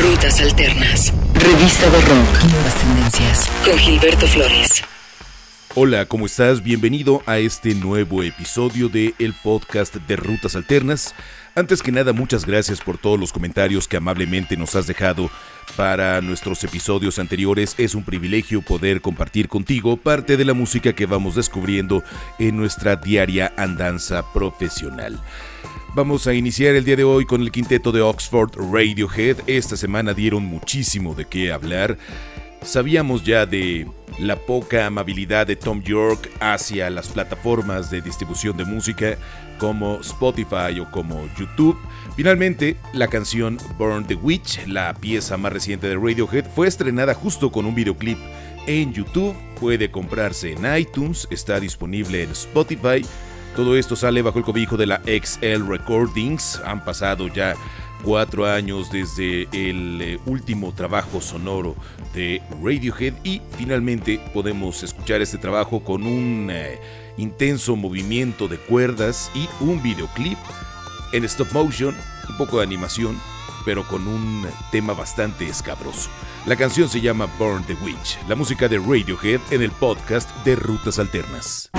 Rutas Alternas. Revista de Rock. Nuevas tendencias. Con Gilberto Flores. Hola, ¿cómo estás? Bienvenido a este nuevo episodio de el podcast de Rutas Alternas. Antes que nada, muchas gracias por todos los comentarios que amablemente nos has dejado para nuestros episodios anteriores. Es un privilegio poder compartir contigo parte de la música que vamos descubriendo en nuestra diaria andanza profesional. Vamos a iniciar el día de hoy con el quinteto de Oxford Radiohead. Esta semana dieron muchísimo de qué hablar. Sabíamos ya de la poca amabilidad de Tom York hacia las plataformas de distribución de música como Spotify o como YouTube. Finalmente, la canción Burn the Witch, la pieza más reciente de Radiohead, fue estrenada justo con un videoclip en YouTube. Puede comprarse en iTunes, está disponible en Spotify. Todo esto sale bajo el cobijo de la XL Recordings. Han pasado ya cuatro años desde el eh, último trabajo sonoro de Radiohead y finalmente podemos escuchar este trabajo con un eh, intenso movimiento de cuerdas y un videoclip en stop motion, un poco de animación, pero con un tema bastante escabroso. La canción se llama Burn the Witch, la música de Radiohead en el podcast de Rutas Alternas.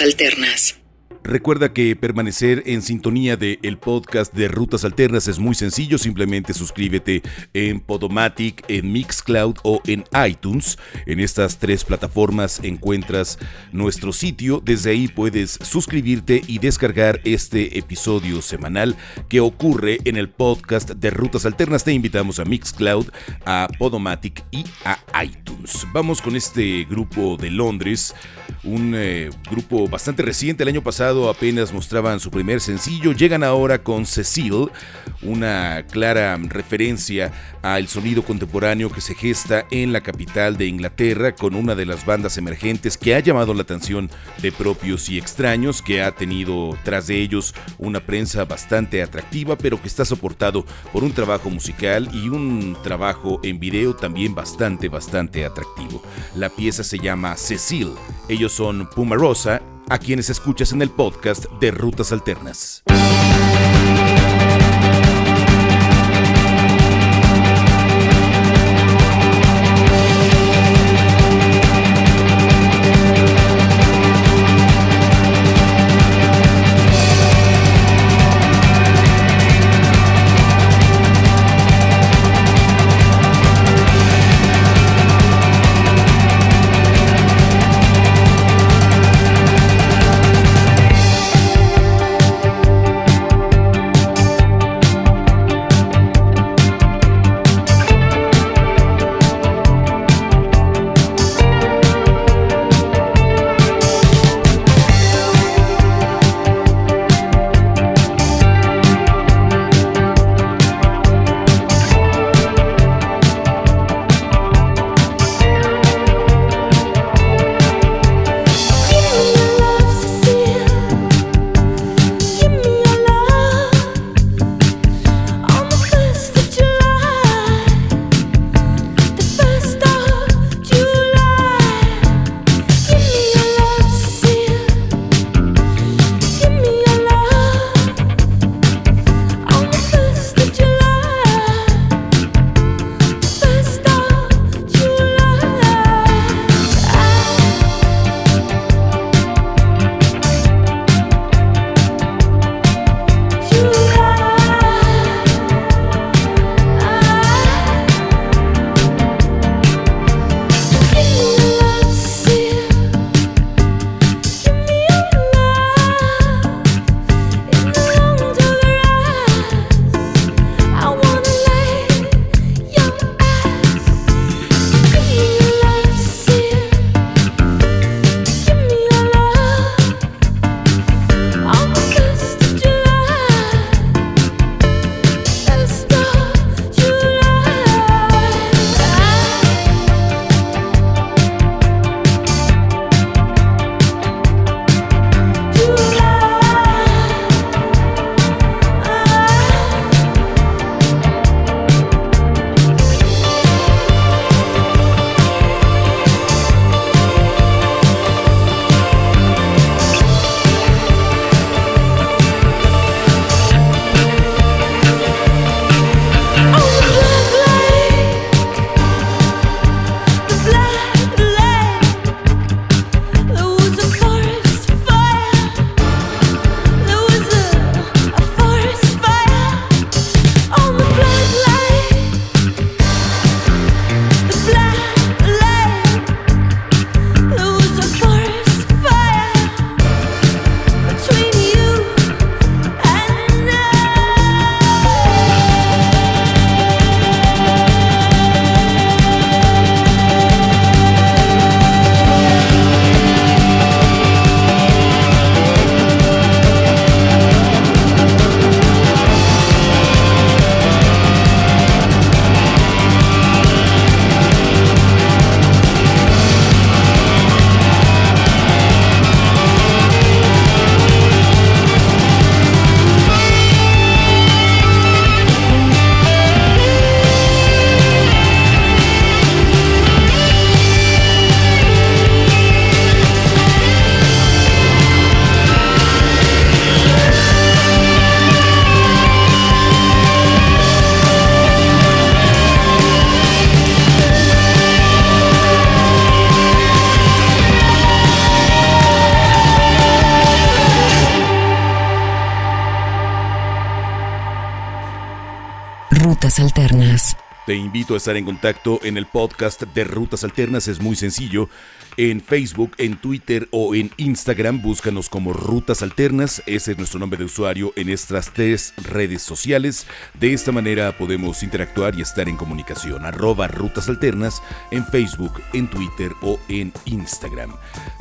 Alternas. Recuerda que permanecer en sintonía de el podcast de Rutas Alternas es muy sencillo, simplemente suscríbete en Podomatic, en Mixcloud o en iTunes. En estas tres plataformas encuentras nuestro sitio, desde ahí puedes suscribirte y descargar este episodio semanal que ocurre en el podcast de Rutas Alternas. Te invitamos a Mixcloud, a Podomatic y a iTunes. Vamos con este grupo de Londres, un eh, grupo bastante reciente, el año pasado apenas mostraban su primer sencillo, llegan ahora con Cecil, una clara referencia al sonido contemporáneo que se gesta en la capital de Inglaterra con una de las bandas emergentes que ha llamado la atención de propios y extraños, que ha tenido tras de ellos una prensa bastante atractiva, pero que está soportado por un trabajo musical y un trabajo en video también bastante, bastante atractivo. La pieza se llama Cecil, ellos son Puma Rosa a quienes escuchas en el podcast de Rutas Alternas. A estar en contacto en el podcast de Rutas Alternas, es muy sencillo en Facebook, en Twitter o en Instagram. Búscanos como Rutas Alternas. Ese es nuestro nombre de usuario en estas tres redes sociales. De esta manera podemos interactuar y estar en comunicación. Arroba Rutas Alternas en Facebook, en Twitter o en Instagram.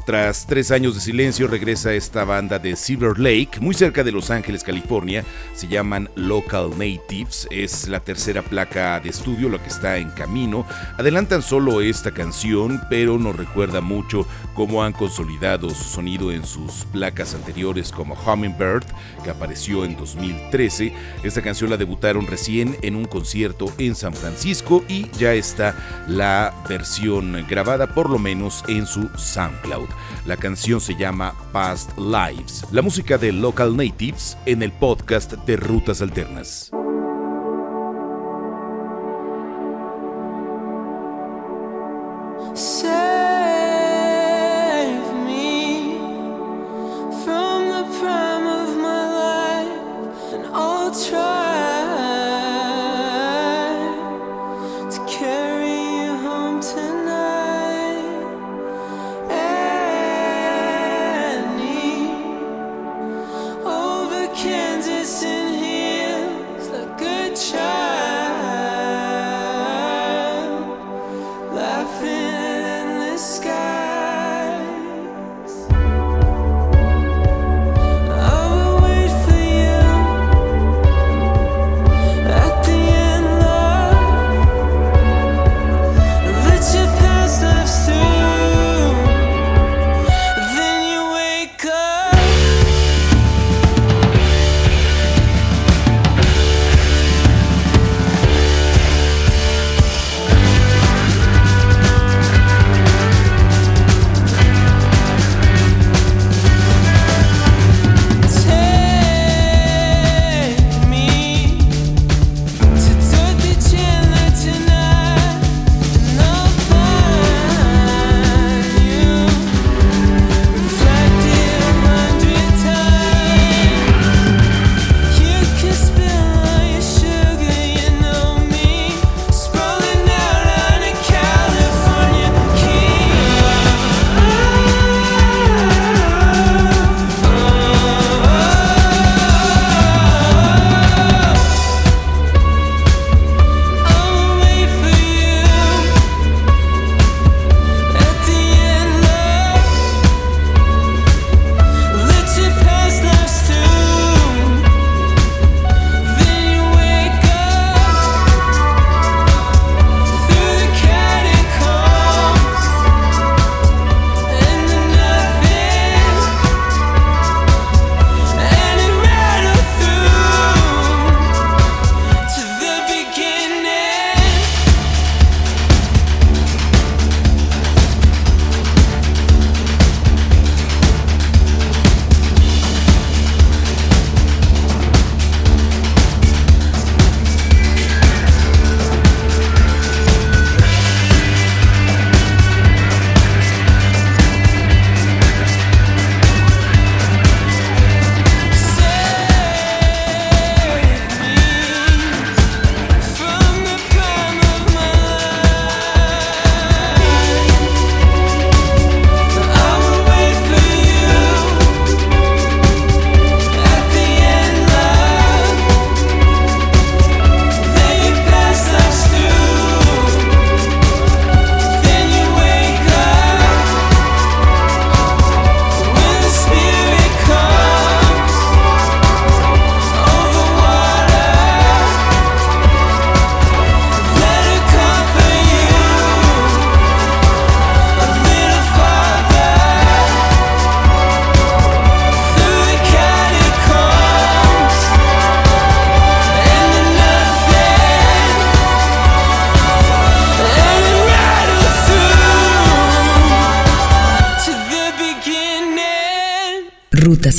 Tras tres años de silencio regresa esta banda de Silver Lake, muy cerca de Los Ángeles, California. Se llaman Local Natives. Es la tercera placa de estudio, lo que está en camino. Adelantan solo esta canción, pero nos recuerda mucho cómo han consolidado su sonido en sus placas anteriores como Hummingbird, que apareció en 2013. Esta canción la debutaron recién en un concierto en San Francisco y ya está la versión grabada por lo menos en su SoundCloud. La canción se llama Past Lives, la música de Local Natives en el podcast de Rutas Alternas.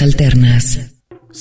Alternas.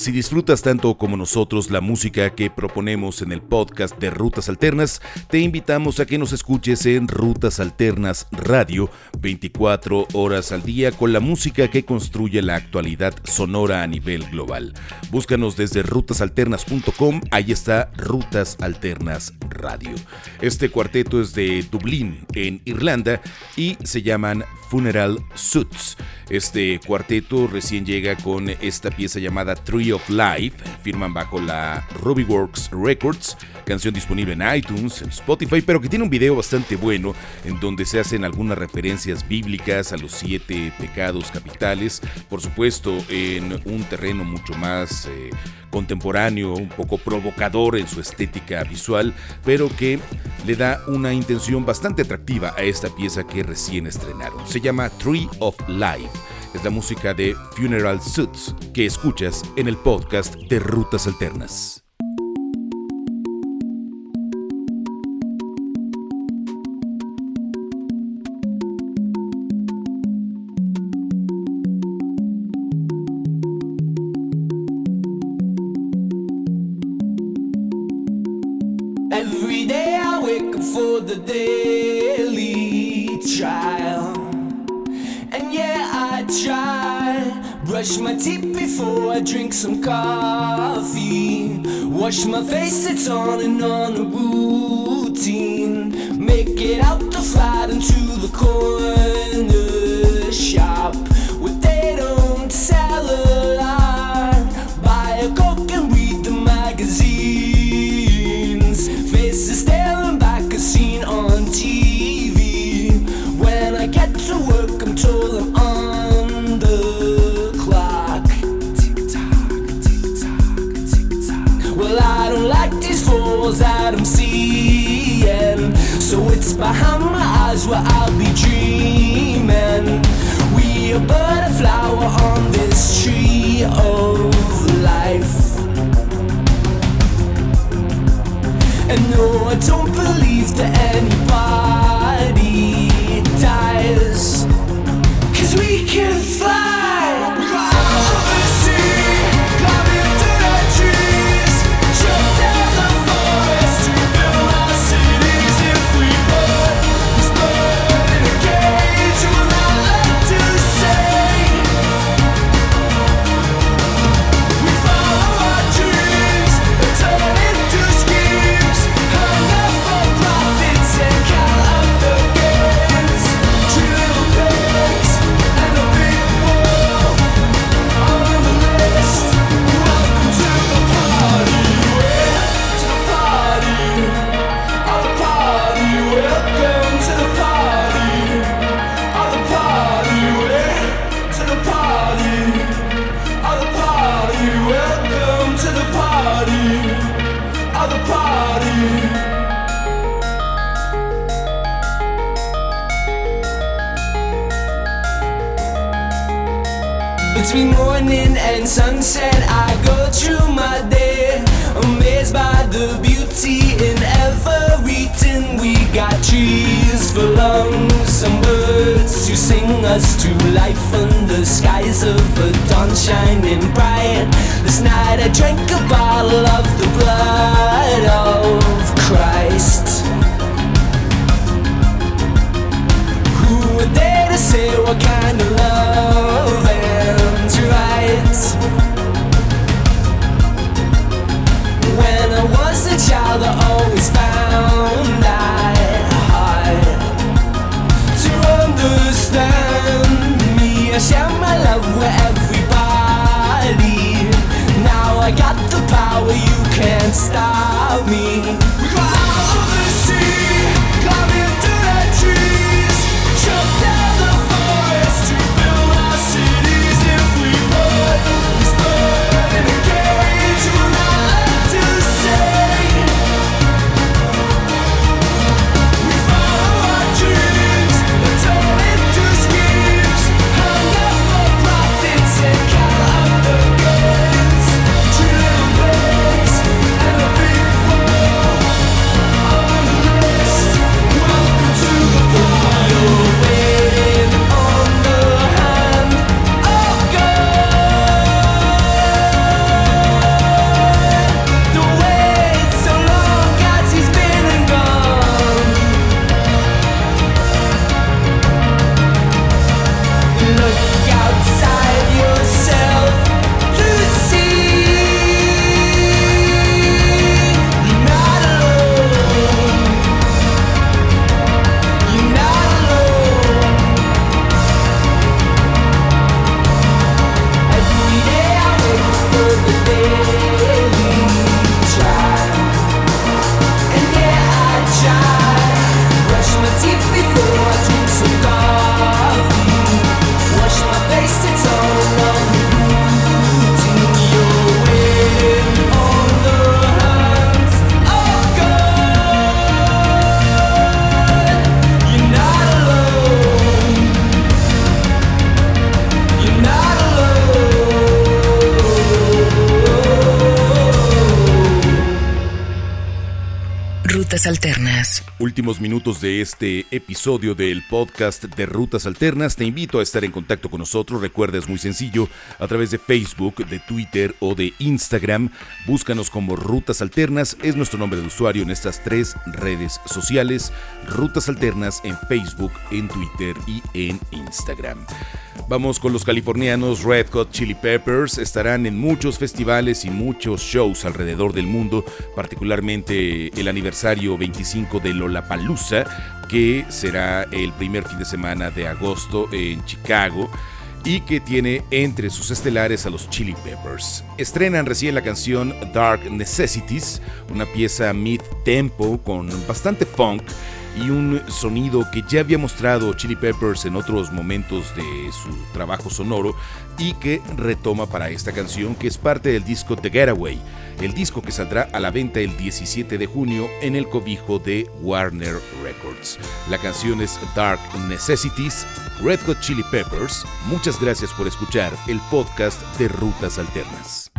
Si disfrutas tanto como nosotros la música que proponemos en el podcast de Rutas Alternas, te invitamos a que nos escuches en Rutas Alternas Radio 24 horas al día con la música que construye la actualidad sonora a nivel global. Búscanos desde rutasalternas.com, ahí está Rutas Alternas Radio. Este cuarteto es de Dublín, en Irlanda, y se llaman Funeral Suits. Este cuarteto recién llega con esta pieza llamada Of Life. Firman bajo la Rubyworks Records, canción disponible en iTunes, en Spotify, pero que tiene un video bastante bueno en donde se hacen algunas referencias bíblicas a los siete pecados capitales. Por supuesto, en un terreno mucho más... Eh, contemporáneo, un poco provocador en su estética visual, pero que le da una intención bastante atractiva a esta pieza que recién estrenaron. Se llama Tree of Life. Es la música de Funeral Suits que escuchas en el podcast de Rutas Alternas. Brush my teeth before I drink some coffee. Wash my face, it's on and on a routine. Make it out the flat into the corner behind my eyes where I'll be dreaming. Us to life under skies of a dawn shining bright. This night I drank a bottle of the blood of Alternas. Últimos minutos de este episodio del podcast de Rutas Alternas. Te invito a estar en contacto con nosotros. Recuerda, es muy sencillo. A través de Facebook, de Twitter o de Instagram. Búscanos como Rutas Alternas. Es nuestro nombre de usuario en estas tres redes sociales. Rutas Alternas en Facebook, en Twitter y en Instagram. Vamos con los californianos Red Hot Chili Peppers. Estarán en muchos festivales y muchos shows alrededor del mundo, particularmente el aniversario 25 de Lollapalooza, que será el primer fin de semana de agosto en Chicago y que tiene entre sus estelares a los Chili Peppers. Estrenan recién la canción Dark Necessities, una pieza mid-tempo con bastante funk y un sonido que ya había mostrado Chili Peppers en otros momentos de su trabajo sonoro y que retoma para esta canción que es parte del disco The Getaway, el disco que saldrá a la venta el 17 de junio en el cobijo de Warner Records. La canción es Dark Necessities, Red Hot Chili Peppers. Muchas gracias por escuchar el podcast de Rutas Alternas.